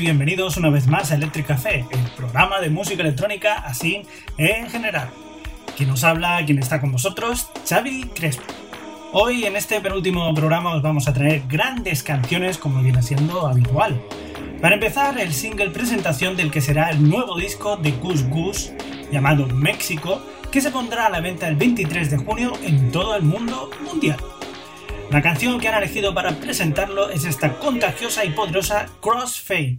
Bienvenidos una vez más a Electric Café, el programa de música electrónica así en general. Quien nos habla, quien está con vosotros, Xavi Crespo. Hoy en este penúltimo programa os vamos a traer grandes canciones como viene siendo habitual. Para empezar, el single presentación del que será el nuevo disco de Gus Gus, llamado México, que se pondrá a la venta el 23 de junio en todo el mundo mundial. La canción que han elegido para presentarlo es esta contagiosa y poderosa Crossfade.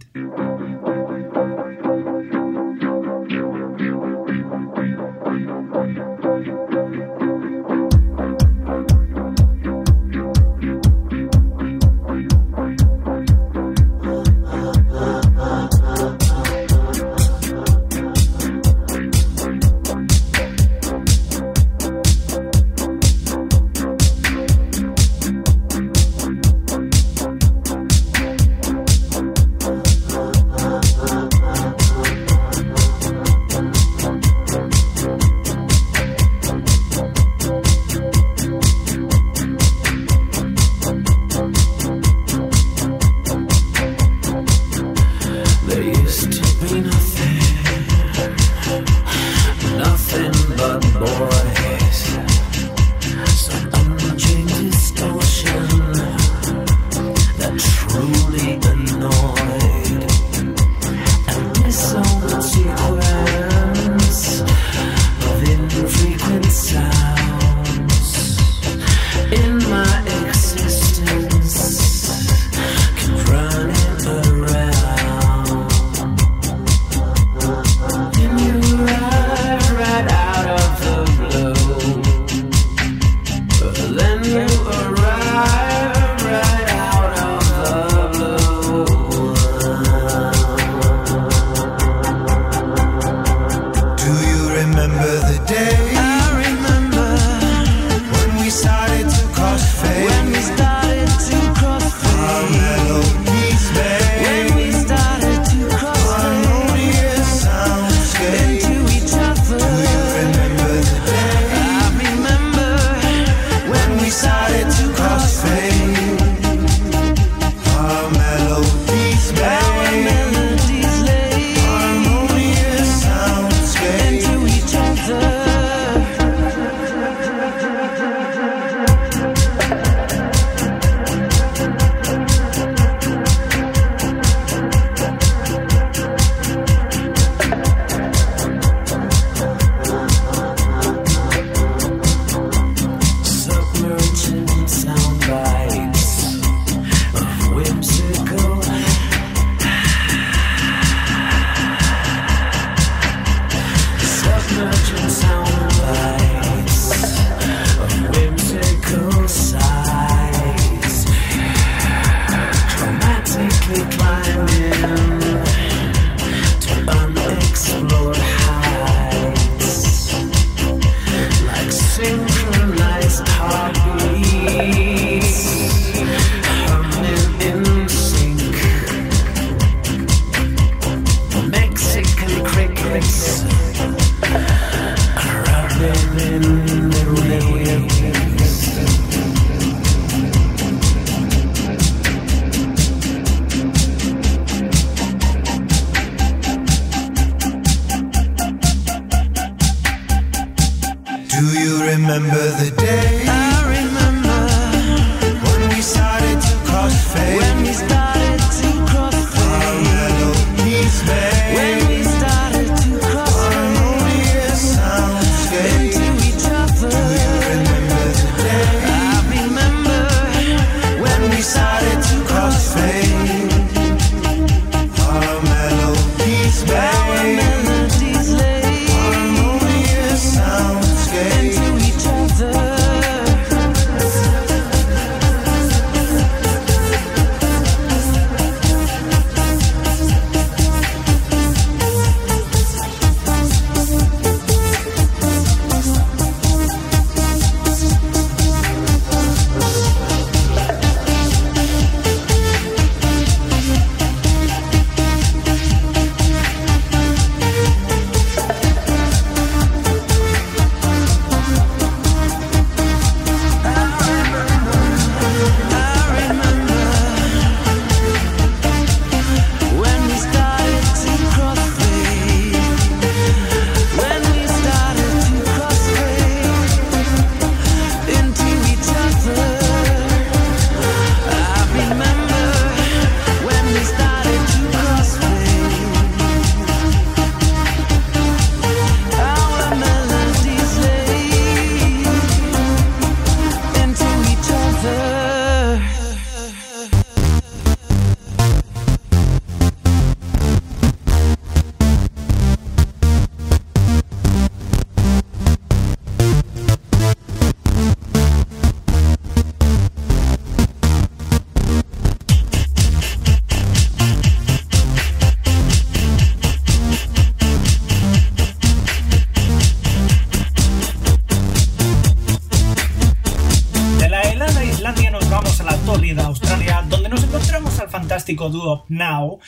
Dúo Now,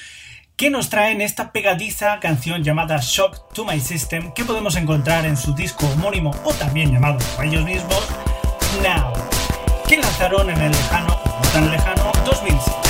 que nos traen esta pegadiza canción llamada Shock to My System, que podemos encontrar en su disco homónimo o también llamado por ellos mismos Now, que lanzaron en el lejano, no tan lejano, 2006.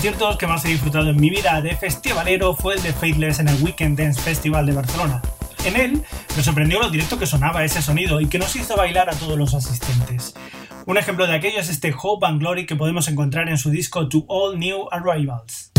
Conciertos que más he disfrutado en mi vida de festivalero fue el de Faithless en el Weekend Dance Festival de Barcelona. En él me sorprendió lo directo que sonaba ese sonido y que nos hizo bailar a todos los asistentes. Un ejemplo de aquello es este Hope and Glory que podemos encontrar en su disco To All New Arrivals.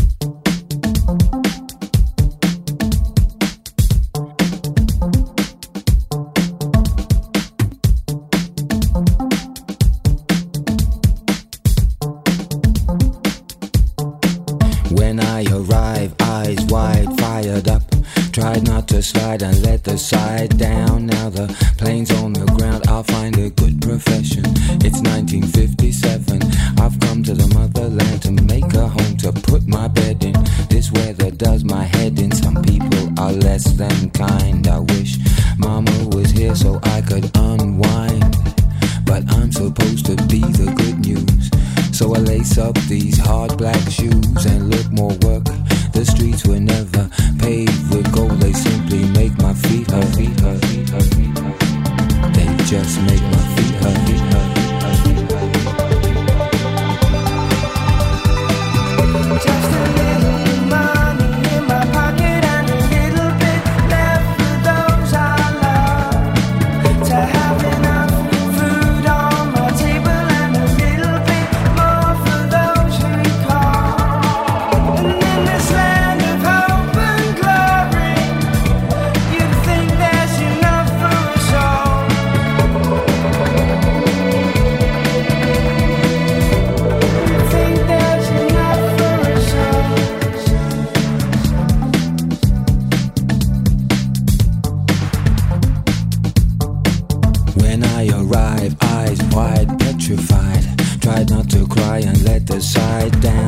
Slide and let the side down. Now the plane's on the ground, I'll find a good profession. It's 1957, I've come to the motherland to make a home to put my bed in. This weather does my head in. Some people are less than kind. I wish mama was here so I could unwind. But I'm supposed to be the good news. So I lace up these hard black shoes and look more work. The streets were never paved with gold, they simply make my feet hurt. They just make my feet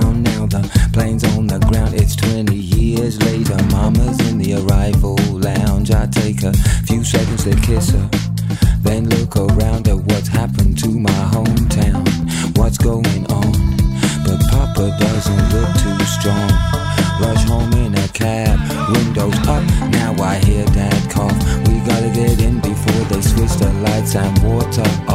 Now the plane's on the ground. It's 20 years later. Mama's in the arrival lounge. I take a few seconds to kiss her. Then look around at what's happened to my hometown. What's going on? But Papa doesn't look too strong. Rush home in a cab, windows up. Now I hear Dad cough. We gotta get in before they switch the lights and water off.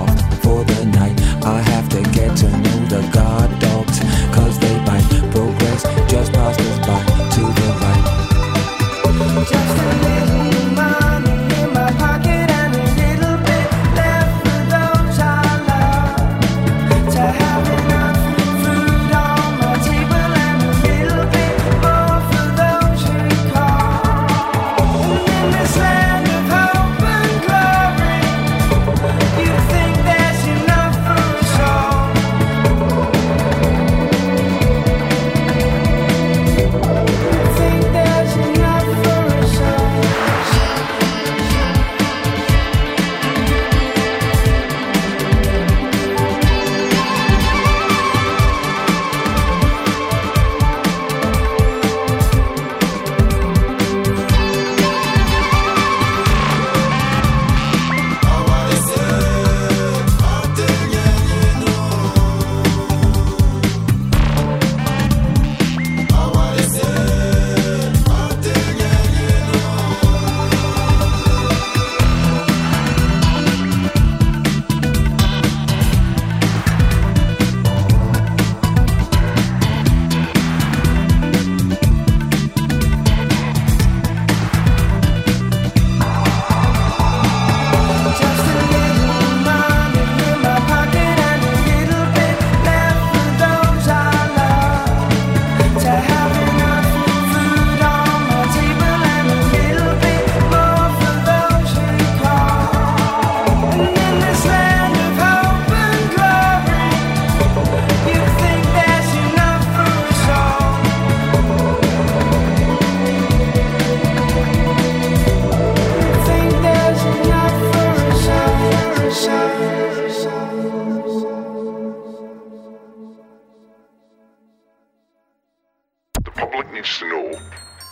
Needs to know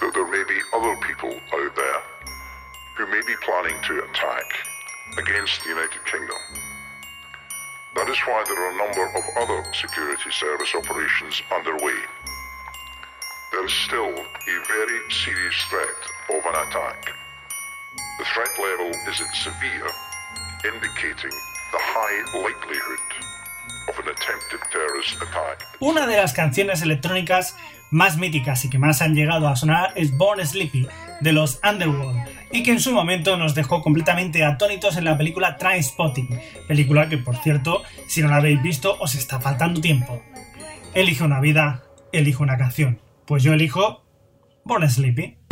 that there may be other people out there who may be planning to attack against the United Kingdom. That is why there are a number of other security service operations underway. There is still a very serious threat of an attack. The threat level is at severe, indicating the high likelihood of an attempted terrorist attack. Una de las canciones electrónicas más míticas y que más han llegado a sonar es Born Sleepy de los Underworld y que en su momento nos dejó completamente atónitos en la película Trainspotting, película que por cierto, si no la habéis visto os está faltando tiempo. Elige una vida, elige una canción. Pues yo elijo Born Sleepy.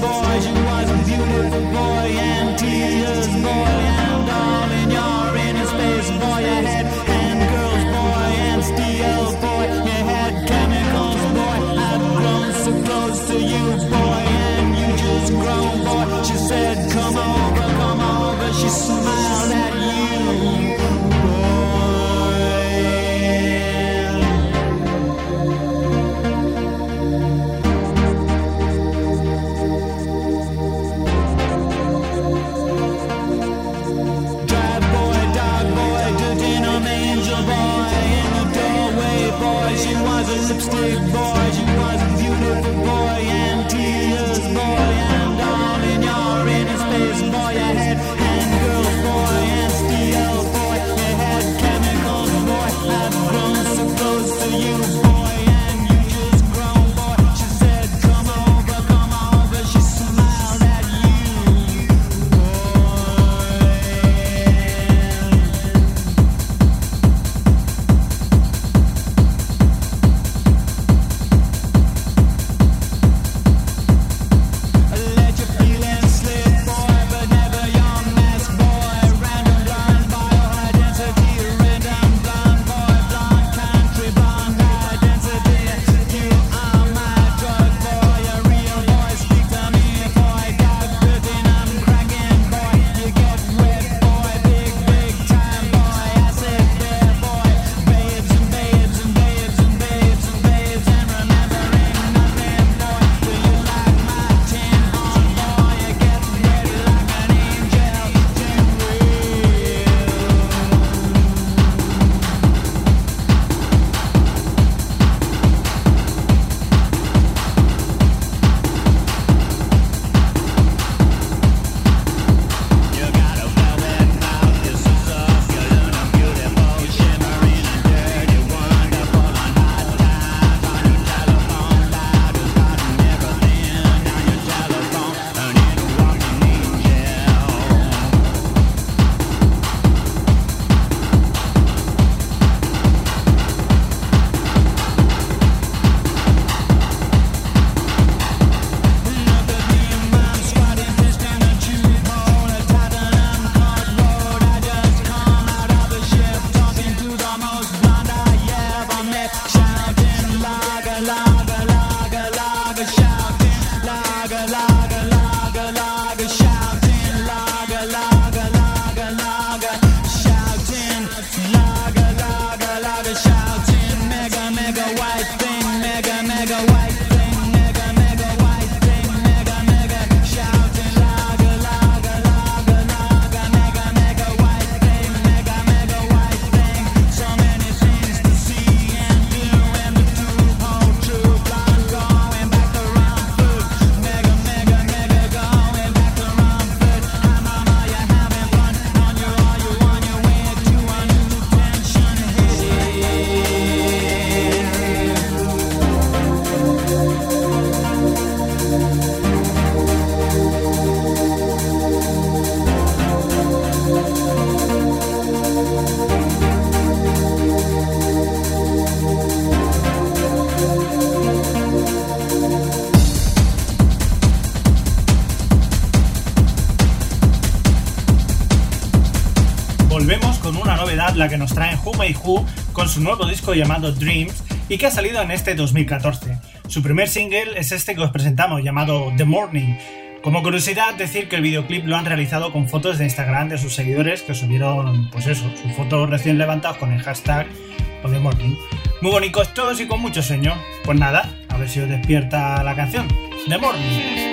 Boy, and all in your nos trae Who May Who con su nuevo disco llamado Dreams y que ha salido en este 2014. Su primer single es este que os presentamos, llamado The Morning. Como curiosidad, decir que el videoclip lo han realizado con fotos de Instagram de sus seguidores que subieron, pues eso, sus fotos recién levantadas con el hashtag The Morning. Muy bonitos todos y con mucho sueño. Pues nada, a ver si os despierta la canción. The Morning.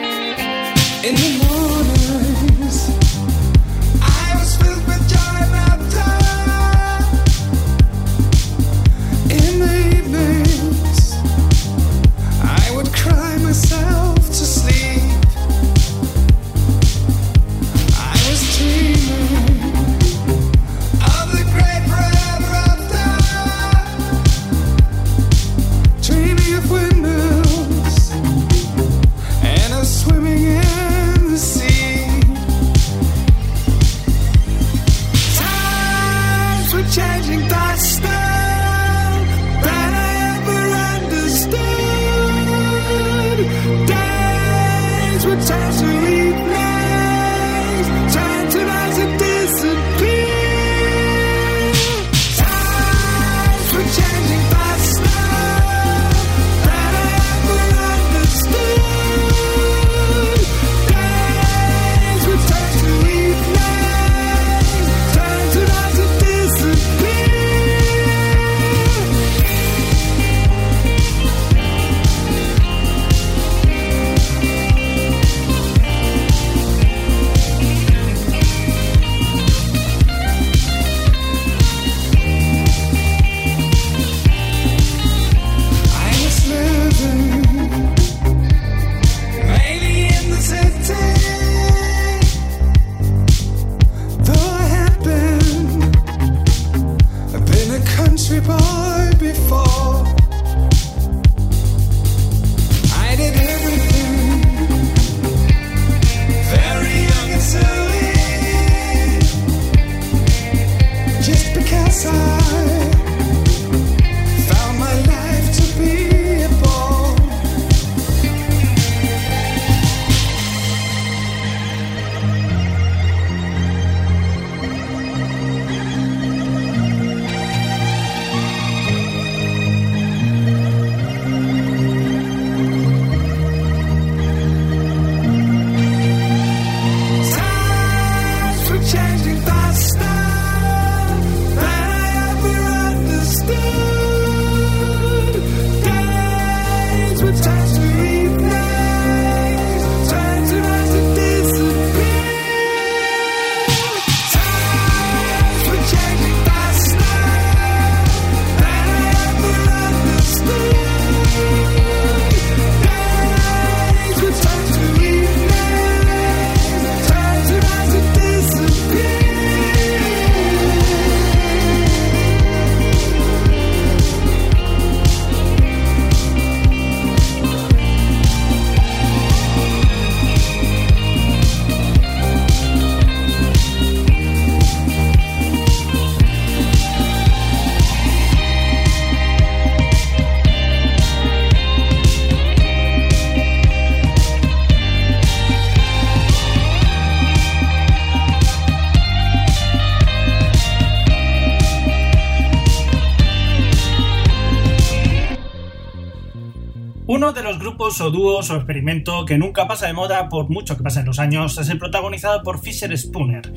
O dúos o experimento que nunca pasa de moda por mucho que pasen los años es el protagonizado por Fisher Spooner.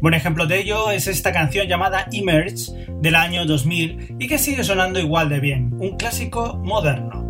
Buen ejemplo de ello es esta canción llamada Emerge del año 2000 y que sigue sonando igual de bien, un clásico moderno.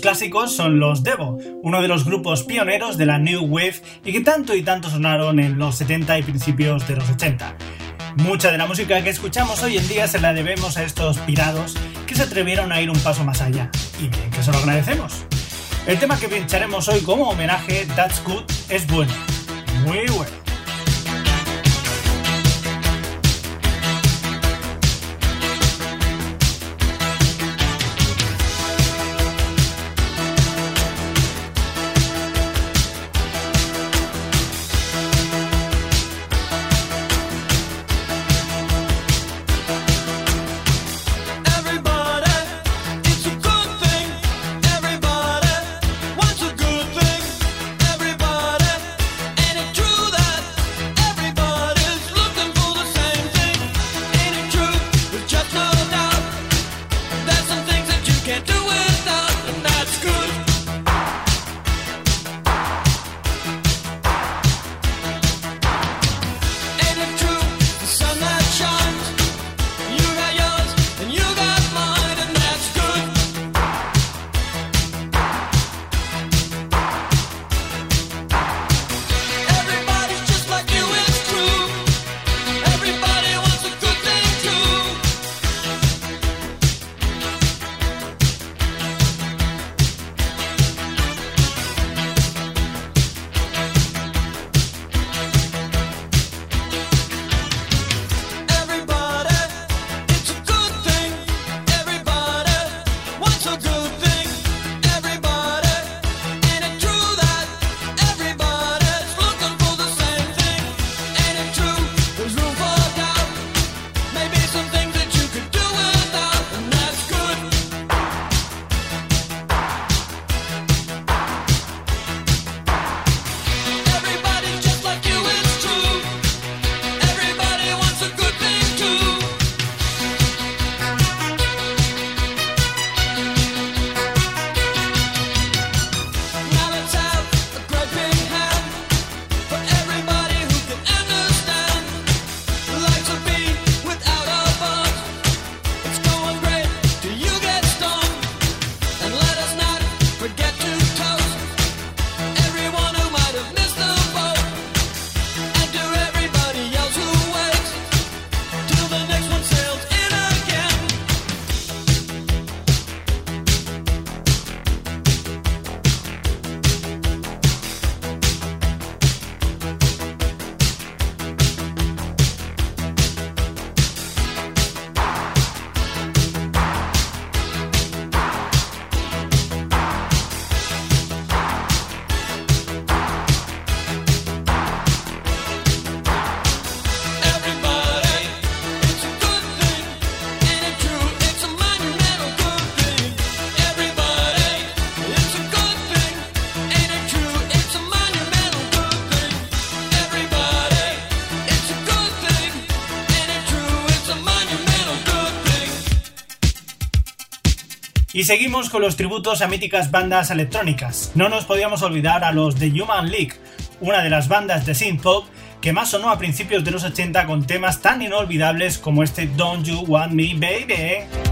Clásicos son los Devo, uno de los grupos pioneros de la New Wave y que tanto y tanto sonaron en los 70 y principios de los 80. Mucha de la música que escuchamos hoy en día se la debemos a estos pirados que se atrevieron a ir un paso más allá, y bien que se lo agradecemos. El tema que pincharemos hoy como homenaje, That's Good, es bueno, muy bueno. Y seguimos con los tributos a míticas bandas electrónicas. No nos podíamos olvidar a los The Human League, una de las bandas de synth pop que más sonó a principios de los 80 con temas tan inolvidables como este Don't You Want Me Baby.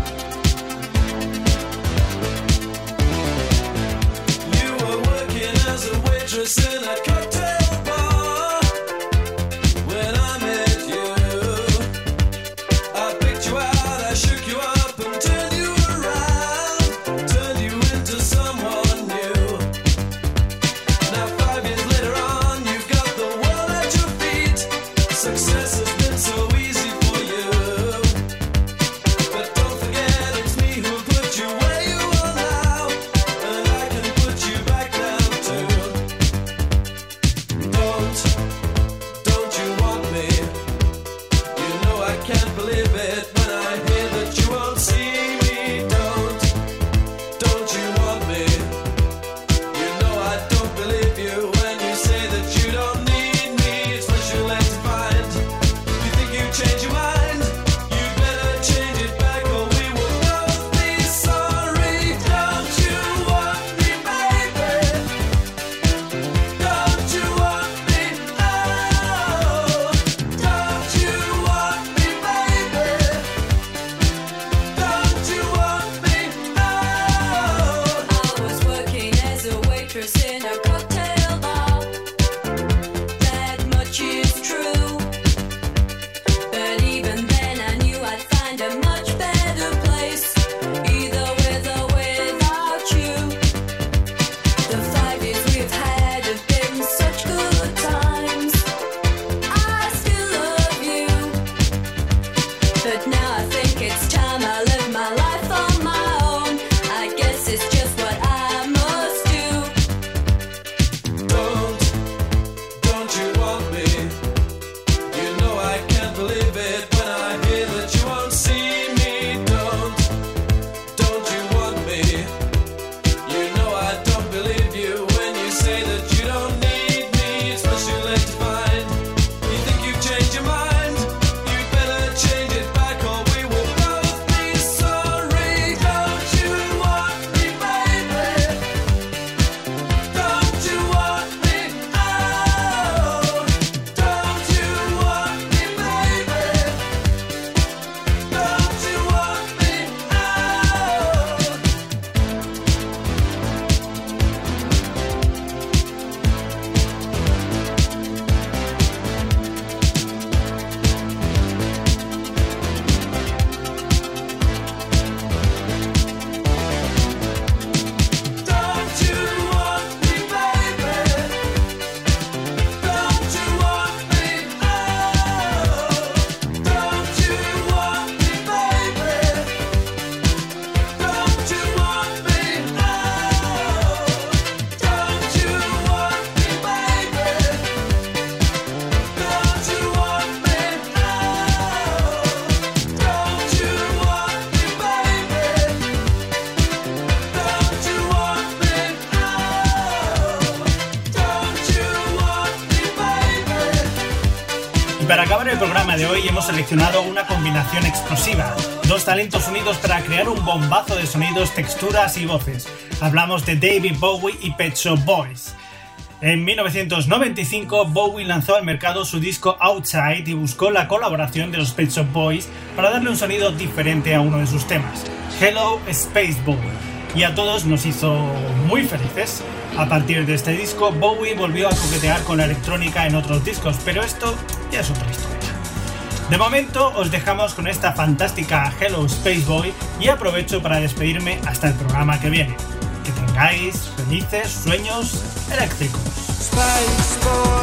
Programa de hoy hemos seleccionado una combinación explosiva, dos talentos unidos para crear un bombazo de sonidos, texturas y voces. Hablamos de David Bowie y Pet Shop Boys. En 1995, Bowie lanzó al mercado su disco Outside y buscó la colaboración de los Pet Shop Boys para darle un sonido diferente a uno de sus temas, Hello Space Boy, y a todos nos hizo muy felices. A partir de este disco, Bowie volvió a coquetear con la electrónica en otros discos, pero esto ya es otra historia. De momento os dejamos con esta fantástica Hello Space Boy y aprovecho para despedirme hasta el programa que viene. Que tengáis felices sueños eléctricos. Space boy.